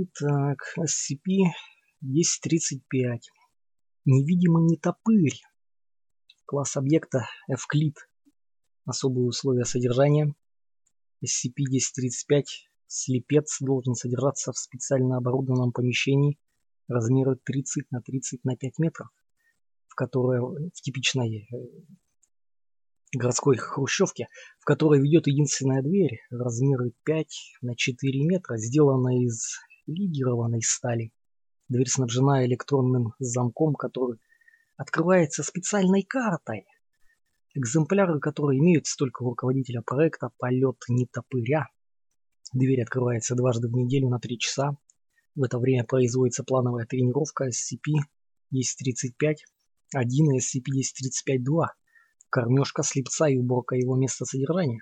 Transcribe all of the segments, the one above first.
Итак, SCP-1035. Невидимый нетопырь. Класс объекта Evclid. Особые условия содержания. SCP-1035. Слепец должен содержаться в специально оборудованном помещении размера 30 на 30 на 5 метров, в которое в типичной э, городской хрущевке, в которой ведет единственная дверь размеры 5 на 4 метра, сделанная из легированной стали. Дверь снабжена электронным замком, который открывается специальной картой, экземпляры которой имеются только у руководителя проекта «Полет нетопыря». Дверь открывается дважды в неделю на 3 часа. В это время производится плановая тренировка SCP-1035-1 и SCP-1035-2, кормежка слепца и уборка его места содержания.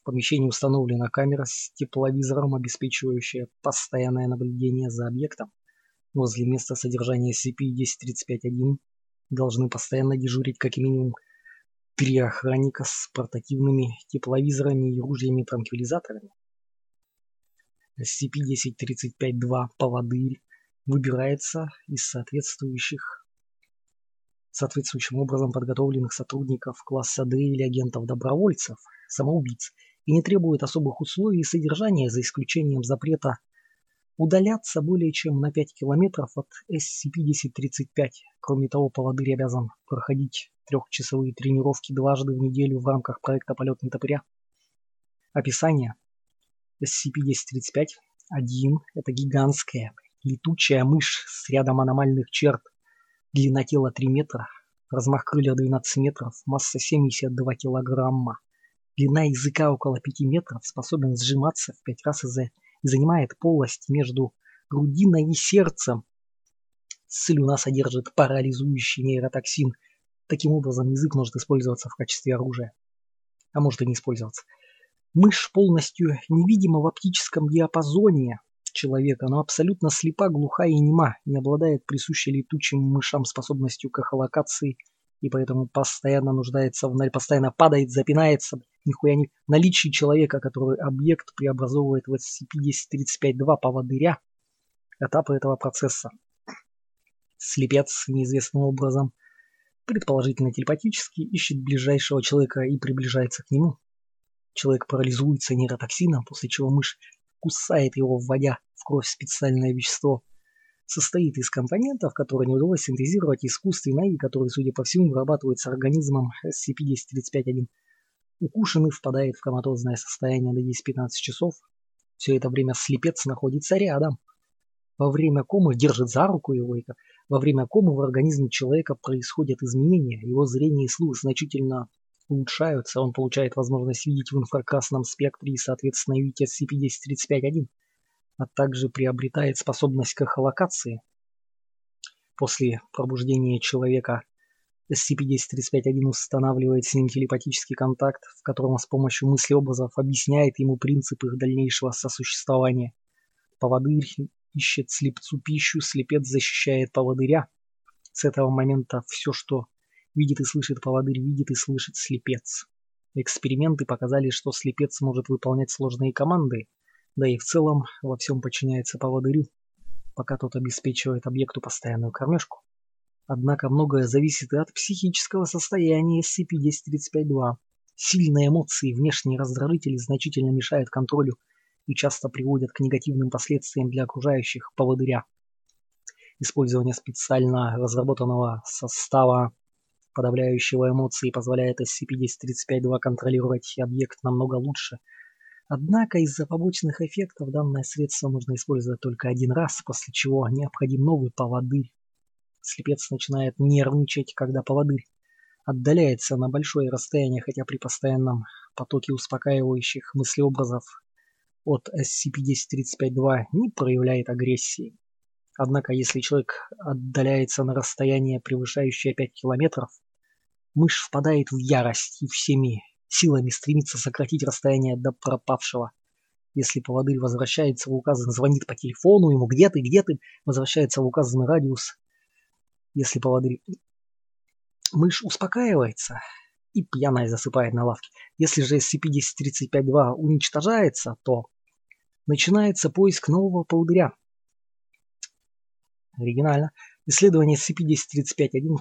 В помещении установлена камера с тепловизором, обеспечивающая постоянное наблюдение за объектом. Возле места содержания SCP-1035-1 должны постоянно дежурить как минимум три охранника с портативными тепловизорами и ружьями-транквилизаторами. SCP-1035-2 «Поводырь» выбирается из соответствующих соответствующим образом подготовленных сотрудников класса D или агентов-добровольцев, самоубийц, и не требует особых условий и содержания, за исключением запрета удаляться более чем на 5 километров от SCP-1035. Кроме того, поводырь обязан проходить трехчасовые тренировки дважды в неделю в рамках проекта «Полет нетопыря». Описание. SCP-1035-1 – это гигантская летучая мышь с рядом аномальных черт. Длина тела 3 метра, размах крыльев 12 метров, масса 72 килограмма. Длина языка около 5 метров, способен сжиматься в 5 раз и занимает полость между грудиной и сердцем. Слюна содержит парализующий нейротоксин. Таким образом, язык может использоваться в качестве оружия. А может и не использоваться. Мышь полностью невидима в оптическом диапазоне человека, но абсолютно слепа, глуха и нема, не обладает присущей летучим мышам способностью к эхолокации и поэтому постоянно нуждается в постоянно падает, запинается, нихуя не наличие человека, который объект преобразовывает в SCP-1035-2 поводыря, этапы этого процесса. Слепец неизвестным образом, предположительно телепатически, ищет ближайшего человека и приближается к нему. Человек парализуется нейротоксином, после чего мышь кусает его, вводя в кровь специальное вещество, состоит из компонентов, которые не удалось синтезировать искусственно и которые, судя по всему, вырабатываются организмом SCP-1035-1. Укушенный впадает в коматозное состояние на 10-15 часов. Все это время слепец находится рядом. Во время комы держит за руку его. Во время комы в организме человека происходят изменения. Его зрение и слух значительно улучшаются. Он получает возможность видеть в инфракрасном спектре и, соответственно, видеть SCP-1035-1 а также приобретает способность к эхолокации. После пробуждения человека SCP-1035-1 устанавливает с ним телепатический контакт, в котором с помощью мыслеобразов объясняет ему принцип их дальнейшего сосуществования. Поводырь ищет слепцу пищу, слепец защищает поводыря. С этого момента все, что видит и слышит поводырь, видит и слышит слепец. Эксперименты показали, что слепец может выполнять сложные команды, да и в целом во всем подчиняется поводырю, пока тот обеспечивает объекту постоянную кормежку. Однако многое зависит и от психического состояния SCP-1035-2. Сильные эмоции и внешние раздражители значительно мешают контролю и часто приводят к негативным последствиям для окружающих поводыря. Использование специально разработанного состава подавляющего эмоции позволяет SCP-1035-2 контролировать объект намного лучше – Однако из-за побочных эффектов данное средство можно использовать только один раз, после чего необходим новый поводырь. Слепец начинает нервничать, когда поводырь отдаляется на большое расстояние, хотя при постоянном потоке успокаивающих мыслеобразов от SCP-1035-2 не проявляет агрессии. Однако, если человек отдаляется на расстояние, превышающее 5 километров, мышь впадает в ярость и всеми силами стремится сократить расстояние до пропавшего. Если поводырь возвращается в указанный, звонит по телефону ему, где ты, где ты, возвращается в указанный радиус. Если поводырь... Мышь успокаивается и пьяная засыпает на лавке. Если же SCP-1035-2 уничтожается, то начинается поиск нового поводыря. Оригинально. Исследования SCP-1035-1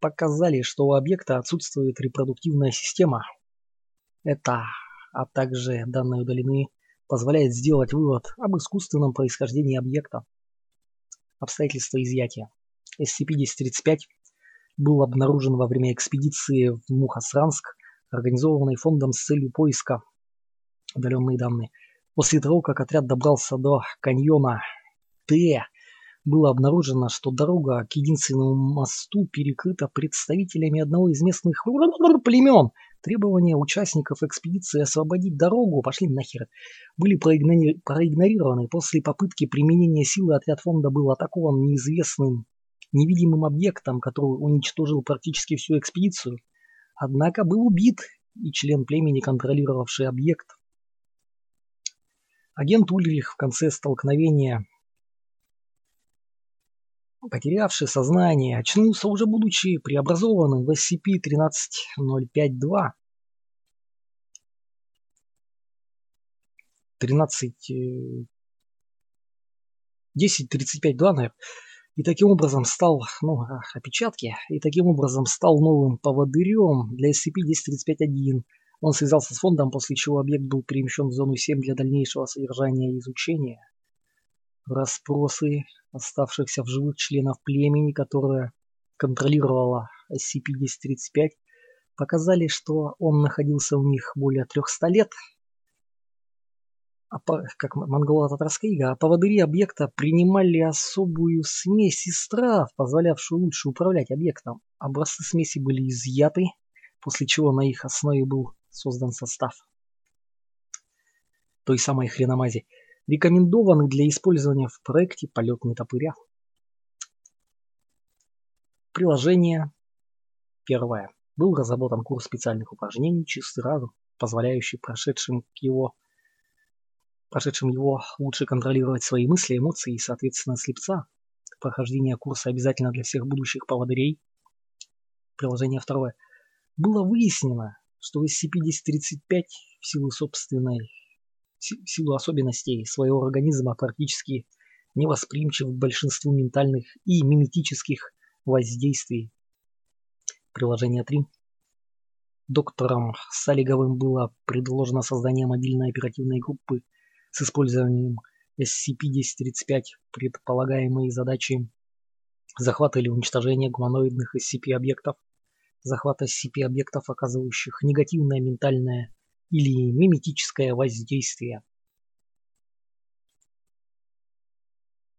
показали, что у объекта отсутствует репродуктивная система. Это, а также данные удалены, позволяет сделать вывод об искусственном происхождении объекта. Обстоятельства изъятия. SCP-1035 был обнаружен во время экспедиции в Мухасранск, организованной фондом с целью поиска удаленные данные. После того, как отряд добрался до каньона Т, было обнаружено, что дорога к единственному мосту перекрыта представителями одного из местных племен. Требования участников экспедиции освободить дорогу пошли нахер. Были проигнорированы. После попытки применения силы отряд фонда был атакован неизвестным невидимым объектом, который уничтожил практически всю экспедицию. Однако был убит и член племени, контролировавший объект. Агент Ульрих в конце столкновения, потерявший сознание, очнулся уже будучи преобразованным в SCP-13052. 13 10.35 наверное и таким образом стал, ну, опечатки, и таким образом стал новым поводырем для SCP-1035-1. Он связался с фондом, после чего объект был перемещен в зону 7 для дальнейшего содержания и изучения. Распросы оставшихся в живых членов племени, которое контролировало SCP-1035, показали, что он находился у них более 300 лет а как монголо-татарская ига, а поводыри объекта принимали особую смесь из трав, позволявшую лучше управлять объектом. Образцы смеси были изъяты, после чего на их основе был создан состав той самой хреномази, рекомендованный для использования в проекте «Полет нетопыря». Приложение первое. Был разработан курс специальных упражнений «Чистый разум», позволяющий прошедшим его прошедшим его лучше контролировать свои мысли, эмоции и, соответственно, слепца. Прохождение курса обязательно для всех будущих поводырей. Приложение второе. Было выяснено, что SCP-1035 в силу собственной, силу особенностей своего организма практически невосприимчив к большинству ментальных и миметических воздействий. Приложение 3. Доктором Салиговым было предложено создание мобильной оперативной группы с использованием SCP-1035 предполагаемые задачи захвата или уничтожения гуманоидных SCP-объектов, захват SCP-объектов, оказывающих негативное ментальное или миметическое воздействие.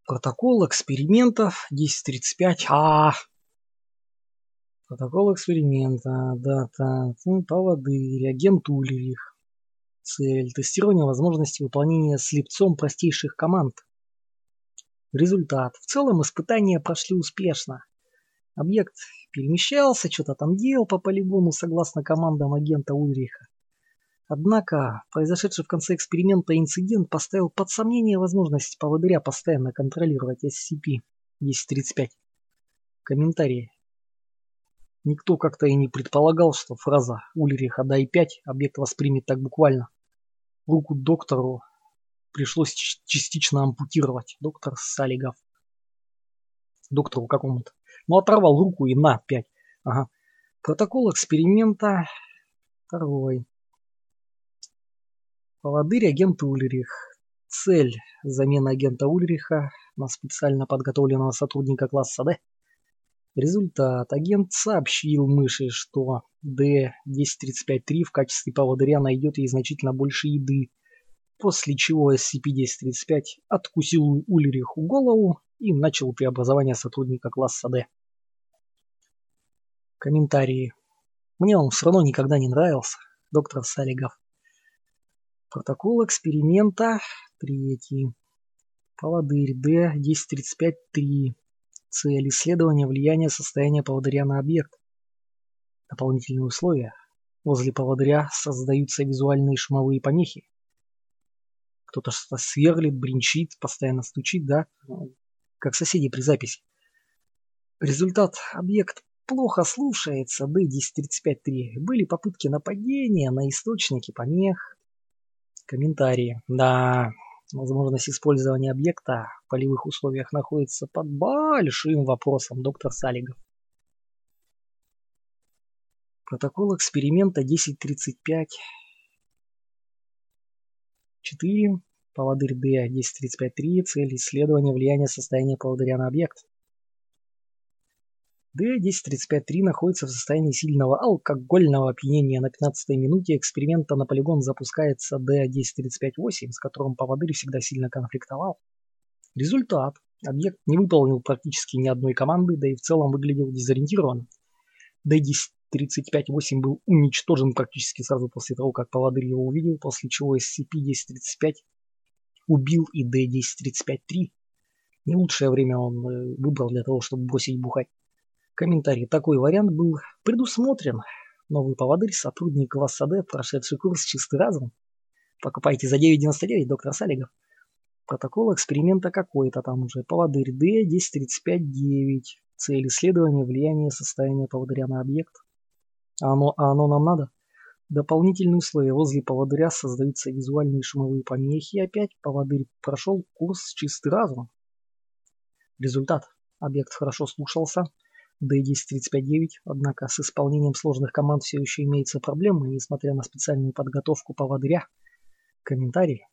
Протокол экспериментов 1035А. Протокол эксперимента, дата, поводы, реагент Ульрих. Цель – тестирование возможности выполнения слепцом простейших команд. Результат. В целом испытания прошли успешно. Объект перемещался, что-то там делал по полигону согласно командам агента Ульриха. Однако, произошедший в конце эксперимента инцидент поставил под сомнение возможность поводыря постоянно контролировать SCP-1035. Комментарии. Никто как-то и не предполагал, что фраза Ульриха «дай 5» объект воспримет так буквально. Руку доктору пришлось частично ампутировать. Доктор Салигов. Доктору какому-то. Ну, оторвал руку и на, пять. Ага. Протокол эксперимента второй. Поводырь агента Ульрих. Цель – замена агента Ульриха на специально подготовленного сотрудника класса D. Результат. Агент сообщил мыши, что D-1035-3 в качестве поводыря найдет ей значительно больше еды, после чего SCP-1035 откусил Ульриху голову и начал преобразование сотрудника класса D. Комментарии. Мне он все равно никогда не нравился, доктор Салигов. Протокол эксперимента третий. Поводырь D-1035-3. Цель исследования влияния состояния поводыря на объект. Дополнительные условия. Возле поводыря создаются визуальные шумовые помехи. Кто-то что-то сверлит, бринчит, постоянно стучит, да? Как соседи при записи. Результат. Объект плохо слушается. D-1035-3. Были попытки нападения на источники помех. Комментарии. Да, Возможность использования объекта в полевых условиях находится под большим вопросом, доктор Салигов. Протокол эксперимента 1035. 4. Поводырь D 1035.3. Цель исследования влияния состояния поводыря на объект. D1035.3 находится в состоянии сильного алкогольного опьянения. На 15 минуте эксперимента на полигон запускается D1035.8, с которым поводырь всегда сильно конфликтовал. Результат. Объект не выполнил практически ни одной команды, да и в целом выглядел дезориентированно. D10 35-8 был уничтожен практически сразу после того, как поводырь его увидел, после чего SCP-1035 убил и D-1035-3. Не лучшее время он э, выбрал для того, чтобы бросить бухать. Комментарий. Такой вариант был предусмотрен. Новый поводырь, сотрудник класса прошедший курс «Чистый разум». Покупайте за 9,99, доктор Салигов. Протокол эксперимента какой-то там уже. Поводырь D-1035-9. Цель исследования влияния состояния поводыря на объект. А оно, а оно нам надо? Дополнительные условия. Возле поводыря создаются визуальные шумовые помехи. Опять поводырь прошел курс чистый разум. Результат. Объект хорошо слушался. D1035-9, однако с исполнением сложных команд все еще имеются проблемы, несмотря на специальную подготовку поводыря. Комментарий.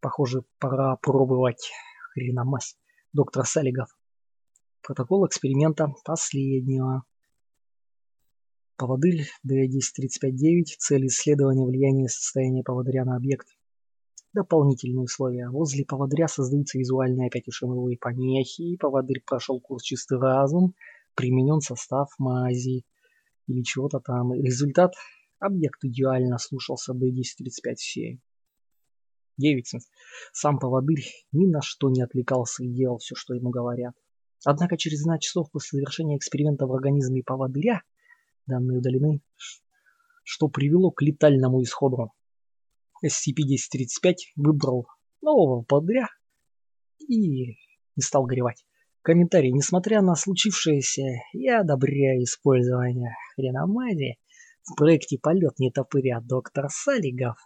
Похоже, пора пробовать хреномасть. Доктор Салигов. Протокол эксперимента последнего. Поводырь D1035-9. Цель исследования влияния состояния поводыря на объект. Дополнительные условия. Возле поводыря создаются визуальные опять ушимовые помехи. Поводырь прошел курс чистый разум. Применен состав мази или чего-то там. Результат. Объект идеально слушался D1035-7. 9. Сам поводырь ни на что не отвлекался и делал все, что ему говорят. Однако через 12 часов после завершения эксперимента в организме поводыря данные удалены, что привело к летальному исходу. SCP-1035 выбрал нового поводыря и не стал горевать. Комментарий. Несмотря на случившееся, я одобряю использование хреномазии в проекте «Полет нетопыря» доктор Салигов